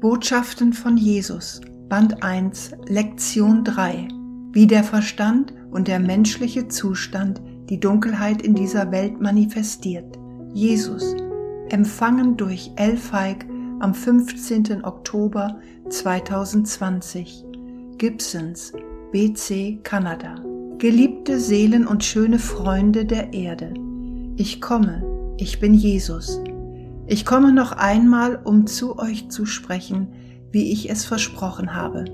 Botschaften von Jesus, Band 1, Lektion 3. Wie der Verstand und der menschliche Zustand die Dunkelheit in dieser Welt manifestiert. Jesus, empfangen durch El Feig am 15. Oktober 2020. Gibsons, BC, Kanada. Geliebte Seelen und schöne Freunde der Erde. Ich komme, ich bin Jesus. Ich komme noch einmal, um zu euch zu sprechen, wie ich es versprochen habe.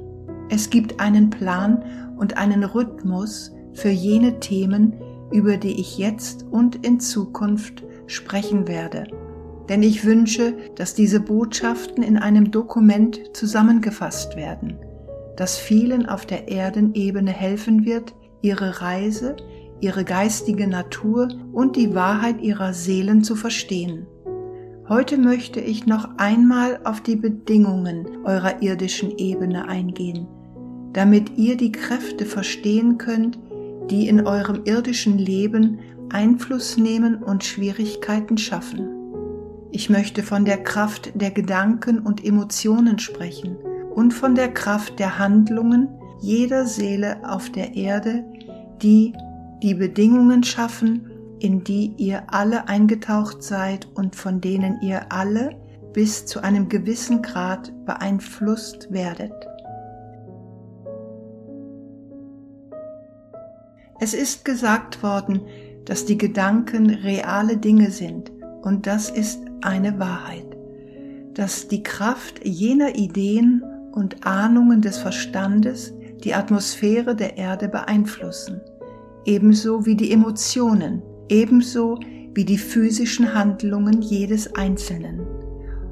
Es gibt einen Plan und einen Rhythmus für jene Themen, über die ich jetzt und in Zukunft sprechen werde. Denn ich wünsche, dass diese Botschaften in einem Dokument zusammengefasst werden, das vielen auf der Erdenebene helfen wird, ihre Reise, ihre geistige Natur und die Wahrheit ihrer Seelen zu verstehen. Heute möchte ich noch einmal auf die Bedingungen eurer irdischen Ebene eingehen, damit ihr die Kräfte verstehen könnt, die in eurem irdischen Leben Einfluss nehmen und Schwierigkeiten schaffen. Ich möchte von der Kraft der Gedanken und Emotionen sprechen und von der Kraft der Handlungen jeder Seele auf der Erde, die die Bedingungen schaffen, in die ihr alle eingetaucht seid und von denen ihr alle bis zu einem gewissen Grad beeinflusst werdet. Es ist gesagt worden, dass die Gedanken reale Dinge sind und das ist eine Wahrheit, dass die Kraft jener Ideen und Ahnungen des Verstandes die Atmosphäre der Erde beeinflussen, ebenso wie die Emotionen, ebenso wie die physischen Handlungen jedes Einzelnen.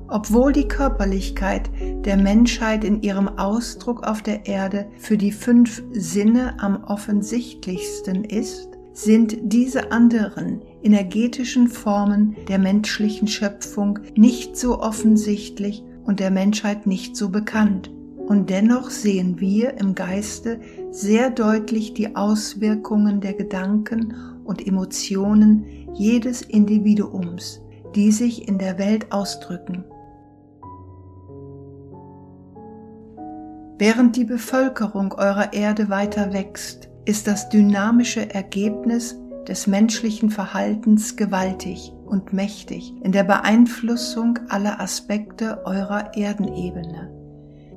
Obwohl die Körperlichkeit der Menschheit in ihrem Ausdruck auf der Erde für die fünf Sinne am offensichtlichsten ist, sind diese anderen energetischen Formen der menschlichen Schöpfung nicht so offensichtlich und der Menschheit nicht so bekannt. Und dennoch sehen wir im Geiste sehr deutlich die Auswirkungen der Gedanken und Emotionen jedes Individuums, die sich in der Welt ausdrücken. Während die Bevölkerung eurer Erde weiter wächst, ist das dynamische Ergebnis des menschlichen Verhaltens gewaltig und mächtig in der Beeinflussung aller Aspekte eurer Erdenebene.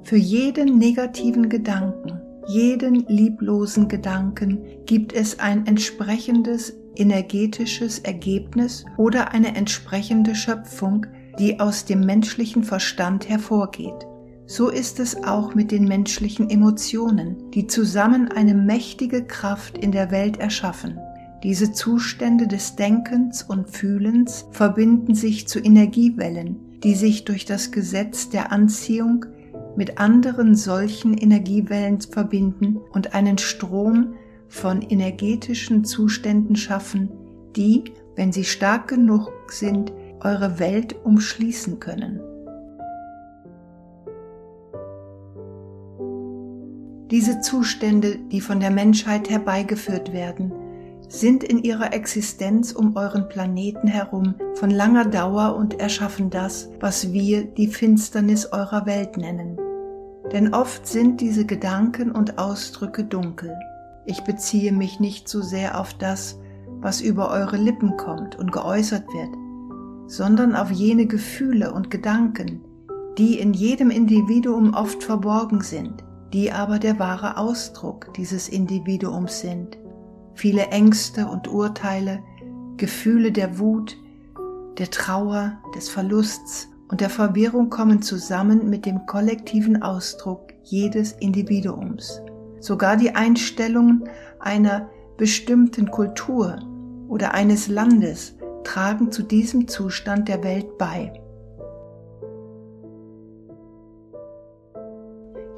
Für jeden negativen Gedanken, jeden lieblosen Gedanken gibt es ein entsprechendes energetisches Ergebnis oder eine entsprechende Schöpfung, die aus dem menschlichen Verstand hervorgeht. So ist es auch mit den menschlichen Emotionen, die zusammen eine mächtige Kraft in der Welt erschaffen. Diese Zustände des Denkens und Fühlens verbinden sich zu Energiewellen, die sich durch das Gesetz der Anziehung mit anderen solchen Energiewellen verbinden und einen Strom von energetischen Zuständen schaffen, die, wenn sie stark genug sind, eure Welt umschließen können. Diese Zustände, die von der Menschheit herbeigeführt werden, sind in ihrer Existenz um euren Planeten herum von langer Dauer und erschaffen das, was wir die Finsternis eurer Welt nennen. Denn oft sind diese Gedanken und Ausdrücke dunkel. Ich beziehe mich nicht so sehr auf das, was über eure Lippen kommt und geäußert wird, sondern auf jene Gefühle und Gedanken, die in jedem Individuum oft verborgen sind, die aber der wahre Ausdruck dieses Individuums sind. Viele Ängste und Urteile, Gefühle der Wut, der Trauer, des Verlusts und der Verwirrung kommen zusammen mit dem kollektiven Ausdruck jedes Individuums. Sogar die Einstellungen einer bestimmten Kultur oder eines Landes tragen zu diesem Zustand der Welt bei.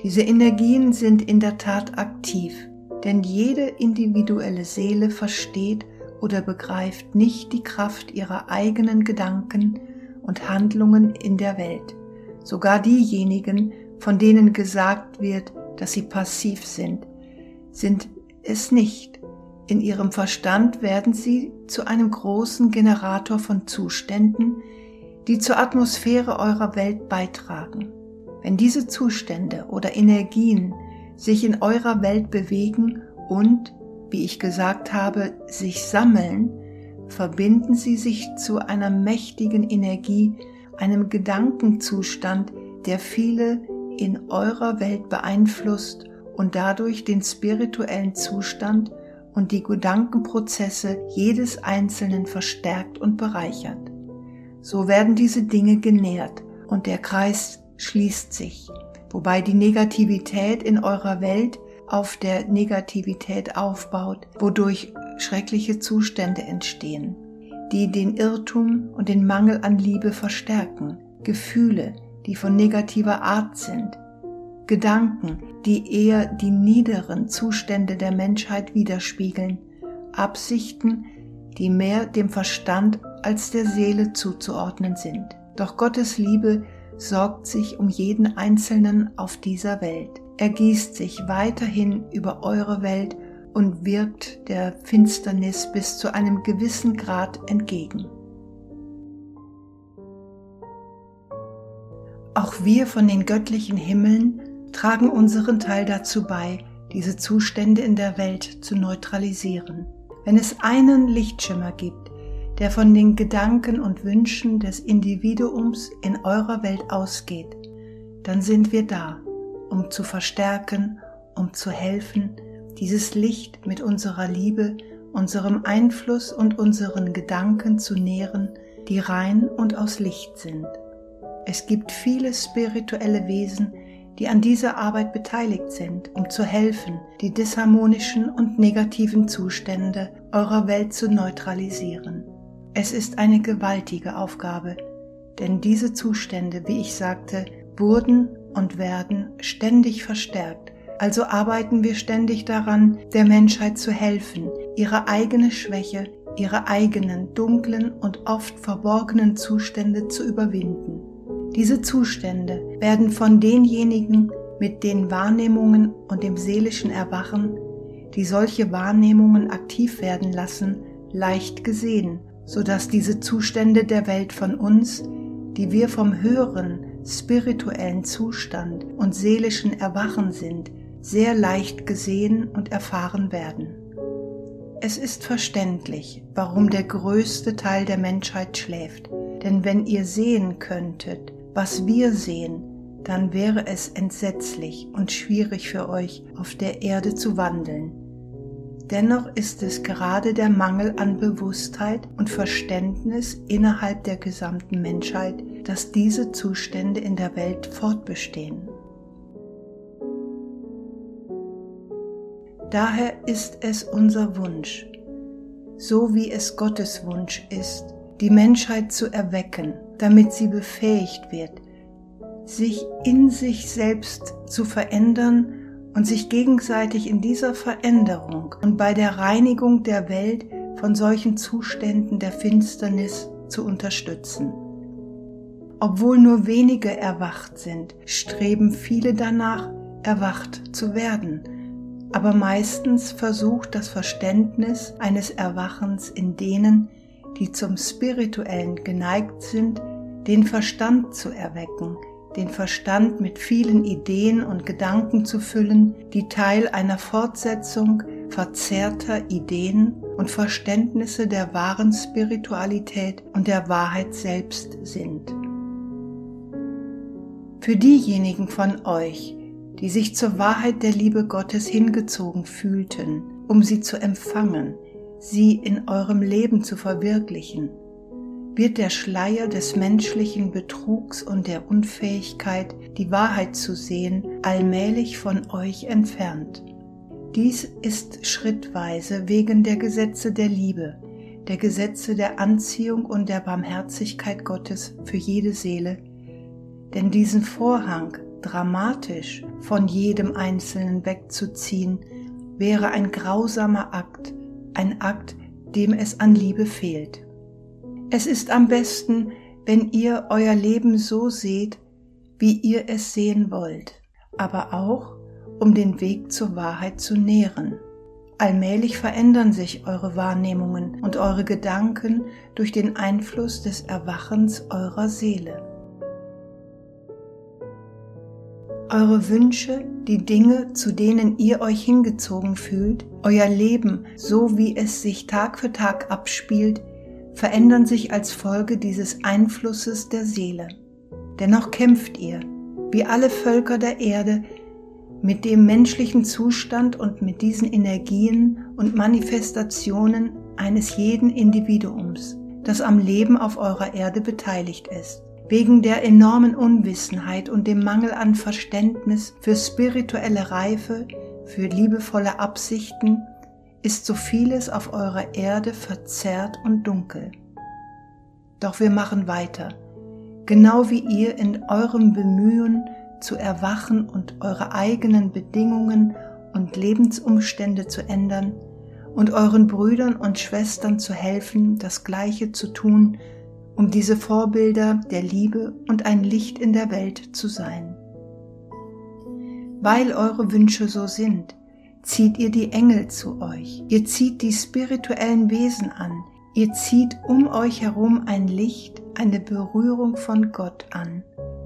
Diese Energien sind in der Tat aktiv, denn jede individuelle Seele versteht oder begreift nicht die Kraft ihrer eigenen Gedanken und Handlungen in der Welt. Sogar diejenigen, von denen gesagt wird, dass sie passiv sind, sind es nicht. In ihrem Verstand werden sie zu einem großen Generator von Zuständen, die zur Atmosphäre eurer Welt beitragen. Wenn diese Zustände oder Energien sich in eurer Welt bewegen und, wie ich gesagt habe, sich sammeln, verbinden sie sich zu einer mächtigen Energie, einem Gedankenzustand, der viele in eurer Welt beeinflusst und dadurch den spirituellen Zustand und die Gedankenprozesse jedes Einzelnen verstärkt und bereichert. So werden diese Dinge genährt und der Kreis schließt sich, wobei die Negativität in eurer Welt auf der Negativität aufbaut, wodurch schreckliche Zustände entstehen, die den Irrtum und den Mangel an Liebe verstärken, Gefühle, die von negativer Art sind, Gedanken, die eher die niederen Zustände der Menschheit widerspiegeln, Absichten, die mehr dem Verstand als der Seele zuzuordnen sind. Doch Gottes Liebe sorgt sich um jeden Einzelnen auf dieser Welt. Er gießt sich weiterhin über eure Welt und wirkt der Finsternis bis zu einem gewissen Grad entgegen. Auch wir von den göttlichen Himmeln tragen unseren Teil dazu bei, diese Zustände in der Welt zu neutralisieren. Wenn es einen Lichtschimmer gibt, der von den Gedanken und Wünschen des Individuums in eurer Welt ausgeht, dann sind wir da, um zu verstärken, um zu helfen, dieses Licht mit unserer Liebe, unserem Einfluss und unseren Gedanken zu nähren, die rein und aus Licht sind. Es gibt viele spirituelle Wesen, die an dieser Arbeit beteiligt sind, um zu helfen, die disharmonischen und negativen Zustände eurer Welt zu neutralisieren. Es ist eine gewaltige Aufgabe, denn diese Zustände, wie ich sagte, wurden und werden ständig verstärkt. Also arbeiten wir ständig daran, der Menschheit zu helfen, ihre eigene Schwäche, ihre eigenen dunklen und oft verborgenen Zustände zu überwinden. Diese Zustände werden von denjenigen mit den Wahrnehmungen und dem seelischen Erwachen, die solche Wahrnehmungen aktiv werden lassen, leicht gesehen, so dass diese Zustände der Welt von uns, die wir vom höheren spirituellen Zustand und seelischen Erwachen sind, sehr leicht gesehen und erfahren werden. Es ist verständlich, warum der größte Teil der Menschheit schläft, denn wenn ihr sehen könntet, was wir sehen, dann wäre es entsetzlich und schwierig für euch, auf der Erde zu wandeln. Dennoch ist es gerade der Mangel an Bewusstheit und Verständnis innerhalb der gesamten Menschheit, dass diese Zustände in der Welt fortbestehen. Daher ist es unser Wunsch, so wie es Gottes Wunsch ist, die Menschheit zu erwecken damit sie befähigt wird, sich in sich selbst zu verändern und sich gegenseitig in dieser Veränderung und bei der Reinigung der Welt von solchen Zuständen der Finsternis zu unterstützen. Obwohl nur wenige erwacht sind, streben viele danach, erwacht zu werden, aber meistens versucht das Verständnis eines Erwachens in denen, die zum Spirituellen geneigt sind, den Verstand zu erwecken, den Verstand mit vielen Ideen und Gedanken zu füllen, die Teil einer Fortsetzung verzerrter Ideen und Verständnisse der wahren Spiritualität und der Wahrheit selbst sind. Für diejenigen von euch, die sich zur Wahrheit der Liebe Gottes hingezogen fühlten, um sie zu empfangen, sie in eurem Leben zu verwirklichen, wird der Schleier des menschlichen Betrugs und der Unfähigkeit, die Wahrheit zu sehen, allmählich von euch entfernt. Dies ist schrittweise wegen der Gesetze der Liebe, der Gesetze der Anziehung und der Barmherzigkeit Gottes für jede Seele, denn diesen Vorhang dramatisch von jedem Einzelnen wegzuziehen, wäre ein grausamer Akt, ein Akt, dem es an Liebe fehlt. Es ist am besten, wenn ihr euer Leben so seht, wie ihr es sehen wollt, aber auch, um den Weg zur Wahrheit zu nähren. Allmählich verändern sich eure Wahrnehmungen und eure Gedanken durch den Einfluss des Erwachens eurer Seele. Eure Wünsche, die Dinge, zu denen ihr euch hingezogen fühlt, euer Leben, so wie es sich Tag für Tag abspielt, verändern sich als Folge dieses Einflusses der Seele. Dennoch kämpft ihr, wie alle Völker der Erde, mit dem menschlichen Zustand und mit diesen Energien und Manifestationen eines jeden Individuums, das am Leben auf eurer Erde beteiligt ist. Wegen der enormen Unwissenheit und dem Mangel an Verständnis für spirituelle Reife, für liebevolle Absichten, ist so vieles auf eurer Erde verzerrt und dunkel. Doch wir machen weiter, genau wie ihr in eurem Bemühen zu erwachen und eure eigenen Bedingungen und Lebensumstände zu ändern und euren Brüdern und Schwestern zu helfen, das Gleiche zu tun, um diese Vorbilder der Liebe und ein Licht in der Welt zu sein. Weil eure Wünsche so sind, zieht ihr die Engel zu euch, ihr zieht die spirituellen Wesen an, ihr zieht um euch herum ein Licht, eine Berührung von Gott an,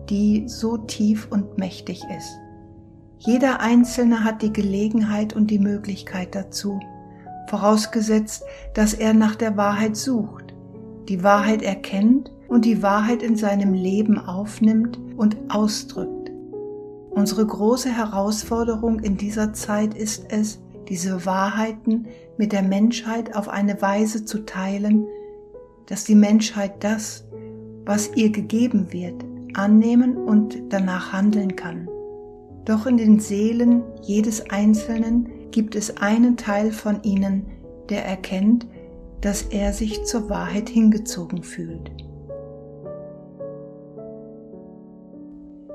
die so tief und mächtig ist. Jeder Einzelne hat die Gelegenheit und die Möglichkeit dazu, vorausgesetzt, dass er nach der Wahrheit sucht die Wahrheit erkennt und die Wahrheit in seinem Leben aufnimmt und ausdrückt. Unsere große Herausforderung in dieser Zeit ist es, diese Wahrheiten mit der Menschheit auf eine Weise zu teilen, dass die Menschheit das, was ihr gegeben wird, annehmen und danach handeln kann. Doch in den Seelen jedes Einzelnen gibt es einen Teil von ihnen, der erkennt, dass er sich zur Wahrheit hingezogen fühlt.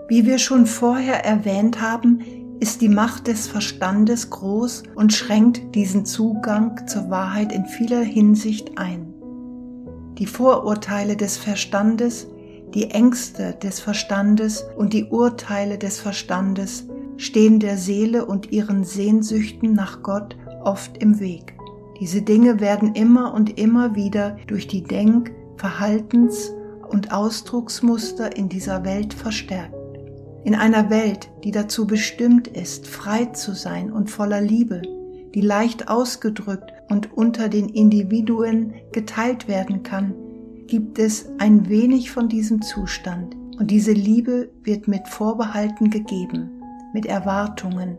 Wie wir schon vorher erwähnt haben, ist die Macht des Verstandes groß und schränkt diesen Zugang zur Wahrheit in vieler Hinsicht ein. Die Vorurteile des Verstandes, die Ängste des Verstandes und die Urteile des Verstandes stehen der Seele und ihren Sehnsüchten nach Gott oft im Weg. Diese Dinge werden immer und immer wieder durch die Denk-, Verhaltens- und Ausdrucksmuster in dieser Welt verstärkt. In einer Welt, die dazu bestimmt ist, frei zu sein und voller Liebe, die leicht ausgedrückt und unter den Individuen geteilt werden kann, gibt es ein wenig von diesem Zustand und diese Liebe wird mit Vorbehalten gegeben, mit Erwartungen,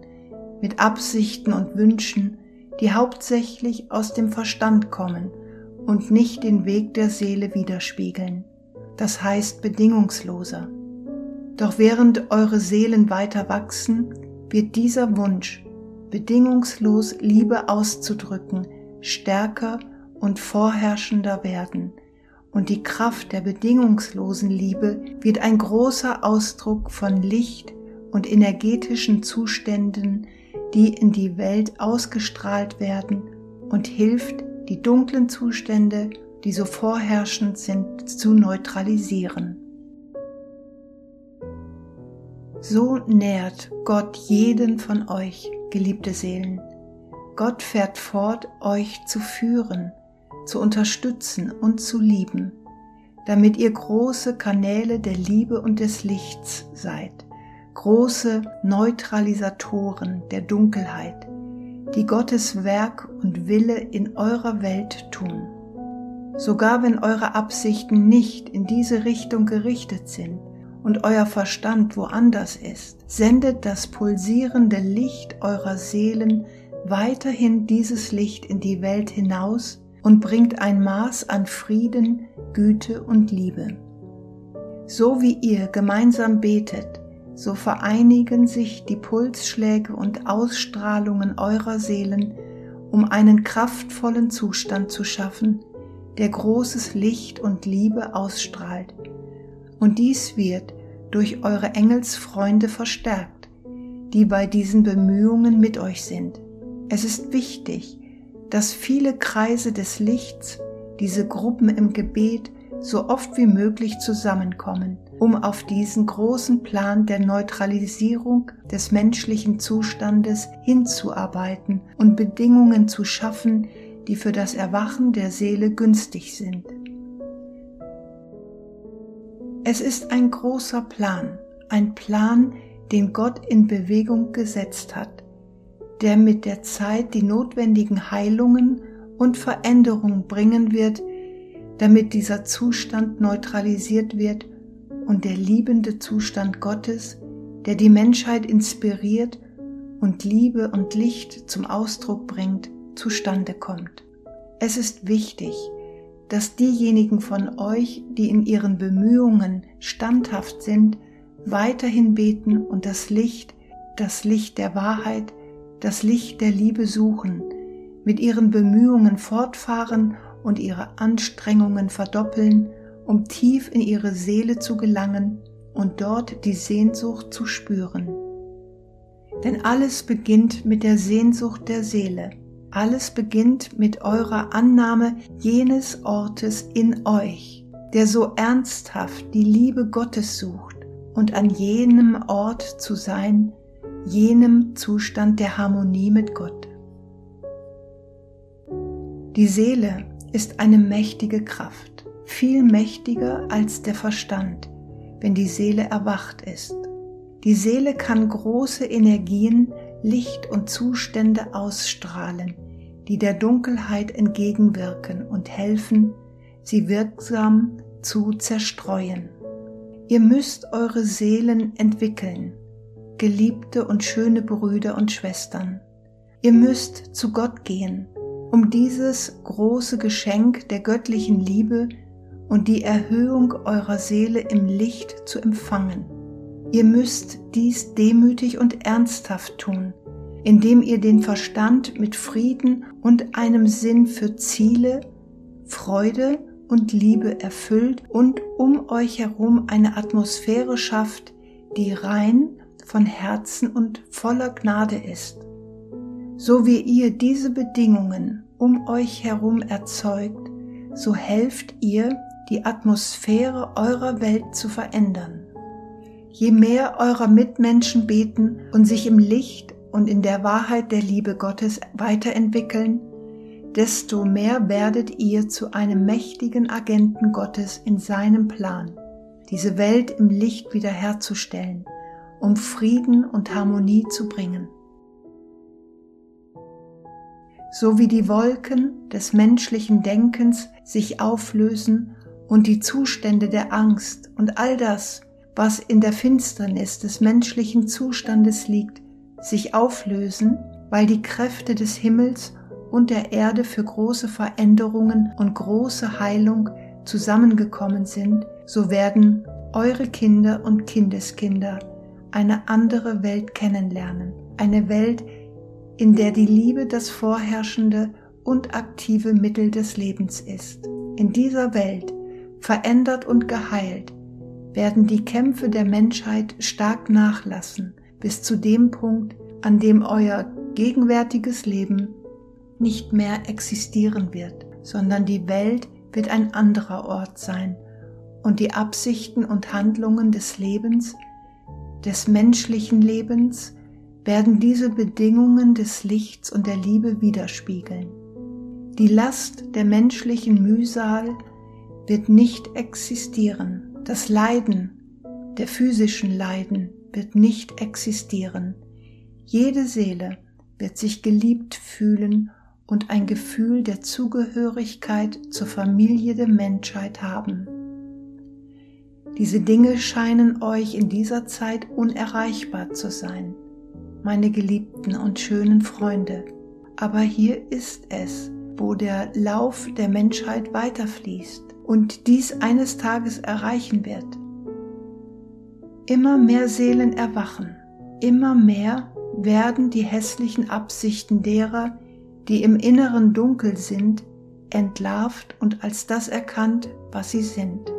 mit Absichten und Wünschen, die hauptsächlich aus dem Verstand kommen und nicht den Weg der Seele widerspiegeln, das heißt bedingungsloser. Doch während eure Seelen weiter wachsen, wird dieser Wunsch, bedingungslos Liebe auszudrücken, stärker und vorherrschender werden, und die Kraft der bedingungslosen Liebe wird ein großer Ausdruck von Licht und energetischen Zuständen die in die Welt ausgestrahlt werden und hilft, die dunklen Zustände, die so vorherrschend sind, zu neutralisieren. So nährt Gott jeden von euch, geliebte Seelen. Gott fährt fort, euch zu führen, zu unterstützen und zu lieben, damit ihr große Kanäle der Liebe und des Lichts seid große Neutralisatoren der Dunkelheit, die Gottes Werk und Wille in eurer Welt tun. Sogar wenn eure Absichten nicht in diese Richtung gerichtet sind und euer Verstand woanders ist, sendet das pulsierende Licht eurer Seelen weiterhin dieses Licht in die Welt hinaus und bringt ein Maß an Frieden, Güte und Liebe. So wie ihr gemeinsam betet, so vereinigen sich die Pulsschläge und Ausstrahlungen eurer Seelen, um einen kraftvollen Zustand zu schaffen, der großes Licht und Liebe ausstrahlt. Und dies wird durch eure Engelsfreunde verstärkt, die bei diesen Bemühungen mit euch sind. Es ist wichtig, dass viele Kreise des Lichts, diese Gruppen im Gebet, so oft wie möglich zusammenkommen um auf diesen großen Plan der Neutralisierung des menschlichen Zustandes hinzuarbeiten und Bedingungen zu schaffen, die für das Erwachen der Seele günstig sind. Es ist ein großer Plan, ein Plan, den Gott in Bewegung gesetzt hat, der mit der Zeit die notwendigen Heilungen und Veränderungen bringen wird, damit dieser Zustand neutralisiert wird und der liebende Zustand Gottes, der die Menschheit inspiriert und Liebe und Licht zum Ausdruck bringt, zustande kommt. Es ist wichtig, dass diejenigen von euch, die in ihren Bemühungen standhaft sind, weiterhin beten und das Licht, das Licht der Wahrheit, das Licht der Liebe suchen, mit ihren Bemühungen fortfahren und ihre Anstrengungen verdoppeln, um tief in ihre Seele zu gelangen und dort die Sehnsucht zu spüren. Denn alles beginnt mit der Sehnsucht der Seele. Alles beginnt mit eurer Annahme jenes Ortes in euch, der so ernsthaft die Liebe Gottes sucht und an jenem Ort zu sein, jenem Zustand der Harmonie mit Gott. Die Seele ist eine mächtige Kraft, viel mächtiger als der Verstand, wenn die Seele erwacht ist. Die Seele kann große Energien, Licht und Zustände ausstrahlen, die der Dunkelheit entgegenwirken und helfen, sie wirksam zu zerstreuen. Ihr müsst eure Seelen entwickeln, geliebte und schöne Brüder und Schwestern. Ihr müsst zu Gott gehen, um dieses große Geschenk der göttlichen Liebe und die Erhöhung eurer Seele im Licht zu empfangen. Ihr müsst dies demütig und ernsthaft tun, indem ihr den Verstand mit Frieden und einem Sinn für Ziele, Freude und Liebe erfüllt und um euch herum eine Atmosphäre schafft, die rein von Herzen und voller Gnade ist. So wie ihr diese Bedingungen um euch herum erzeugt, so helft ihr, die Atmosphäre eurer Welt zu verändern. Je mehr eurer Mitmenschen beten und sich im Licht und in der Wahrheit der Liebe Gottes weiterentwickeln, desto mehr werdet ihr zu einem mächtigen Agenten Gottes in seinem Plan, diese Welt im Licht wiederherzustellen, um Frieden und Harmonie zu bringen. So wie die Wolken des menschlichen Denkens sich auflösen und die Zustände der Angst und all das, was in der Finsternis des menschlichen Zustandes liegt, sich auflösen, weil die Kräfte des Himmels und der Erde für große Veränderungen und große Heilung zusammengekommen sind, so werden eure Kinder und Kindeskinder eine andere Welt kennenlernen, eine Welt, in der die Liebe das vorherrschende und aktive Mittel des Lebens ist. In dieser Welt verändert und geheilt, werden die Kämpfe der Menschheit stark nachlassen, bis zu dem Punkt, an dem euer gegenwärtiges Leben nicht mehr existieren wird, sondern die Welt wird ein anderer Ort sein und die Absichten und Handlungen des Lebens, des menschlichen Lebens, werden diese Bedingungen des Lichts und der Liebe widerspiegeln. Die Last der menschlichen Mühsal wird nicht existieren. Das Leiden der physischen Leiden wird nicht existieren. Jede Seele wird sich geliebt fühlen und ein Gefühl der Zugehörigkeit zur Familie der Menschheit haben. Diese Dinge scheinen euch in dieser Zeit unerreichbar zu sein, meine geliebten und schönen Freunde. Aber hier ist es, wo der Lauf der Menschheit weiterfließt und dies eines Tages erreichen wird. Immer mehr Seelen erwachen, immer mehr werden die hässlichen Absichten derer, die im Inneren dunkel sind, entlarvt und als das erkannt, was sie sind.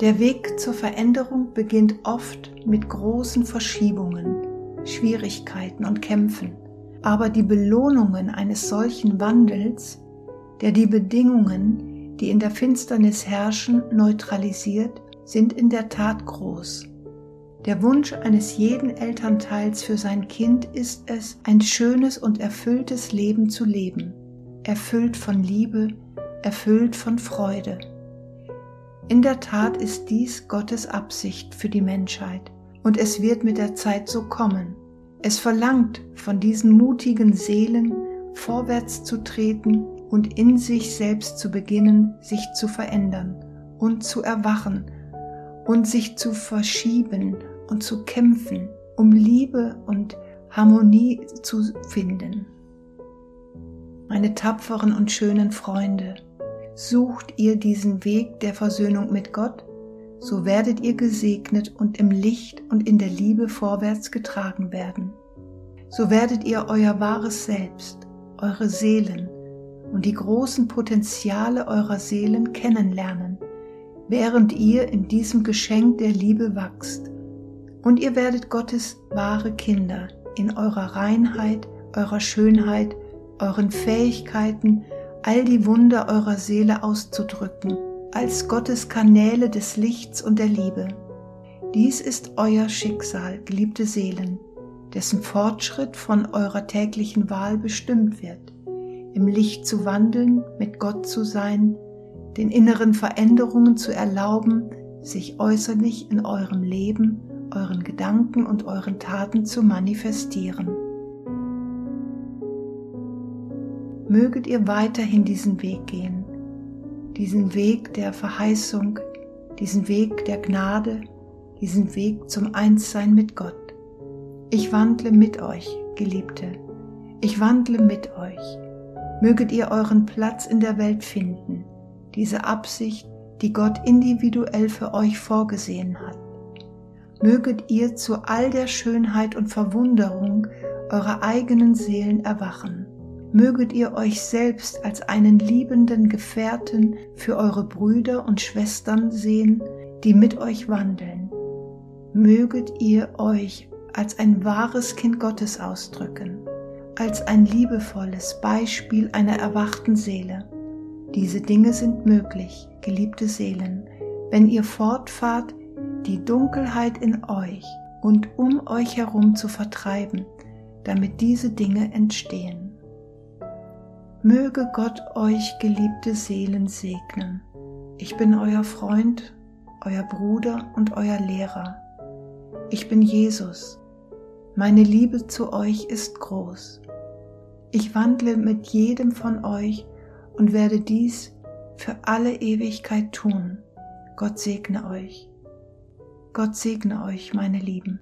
Der Weg zur Veränderung beginnt oft mit großen Verschiebungen, Schwierigkeiten und Kämpfen, aber die Belohnungen eines solchen Wandels der die Bedingungen, die in der Finsternis herrschen, neutralisiert, sind in der Tat groß. Der Wunsch eines jeden Elternteils für sein Kind ist es, ein schönes und erfülltes Leben zu leben, erfüllt von Liebe, erfüllt von Freude. In der Tat ist dies Gottes Absicht für die Menschheit und es wird mit der Zeit so kommen. Es verlangt von diesen mutigen Seelen, vorwärts zu treten und in sich selbst zu beginnen, sich zu verändern und zu erwachen und sich zu verschieben und zu kämpfen, um Liebe und Harmonie zu finden. Meine tapferen und schönen Freunde, sucht ihr diesen Weg der Versöhnung mit Gott, so werdet ihr gesegnet und im Licht und in der Liebe vorwärts getragen werden. So werdet ihr euer wahres Selbst, eure Seelen und die großen Potenziale eurer Seelen kennenlernen, während ihr in diesem Geschenk der Liebe wachst. Und ihr werdet Gottes wahre Kinder in eurer Reinheit, eurer Schönheit, euren Fähigkeiten, all die Wunder eurer Seele auszudrücken, als Gottes Kanäle des Lichts und der Liebe. Dies ist euer Schicksal, geliebte Seelen, dessen Fortschritt von eurer täglichen Wahl bestimmt wird, im Licht zu wandeln, mit Gott zu sein, den inneren Veränderungen zu erlauben, sich äußerlich in eurem Leben, euren Gedanken und euren Taten zu manifestieren. Möget ihr weiterhin diesen Weg gehen, diesen Weg der Verheißung, diesen Weg der Gnade, diesen Weg zum Einssein mit Gott. Ich wandle mit euch, Geliebte, ich wandle mit euch. Möget ihr euren Platz in der Welt finden, diese Absicht, die Gott individuell für euch vorgesehen hat. Möget ihr zu all der Schönheit und Verwunderung eurer eigenen Seelen erwachen möget ihr euch selbst als einen liebenden Gefährten für eure Brüder und Schwestern sehen, die mit euch wandeln. Möget ihr euch als ein wahres Kind Gottes ausdrücken, als ein liebevolles Beispiel einer erwachten Seele. Diese Dinge sind möglich, geliebte Seelen, wenn ihr fortfahrt, die Dunkelheit in euch und um euch herum zu vertreiben, damit diese Dinge entstehen. Möge Gott euch, geliebte Seelen, segnen. Ich bin euer Freund, euer Bruder und euer Lehrer. Ich bin Jesus. Meine Liebe zu euch ist groß. Ich wandle mit jedem von euch und werde dies für alle Ewigkeit tun. Gott segne euch. Gott segne euch, meine Lieben.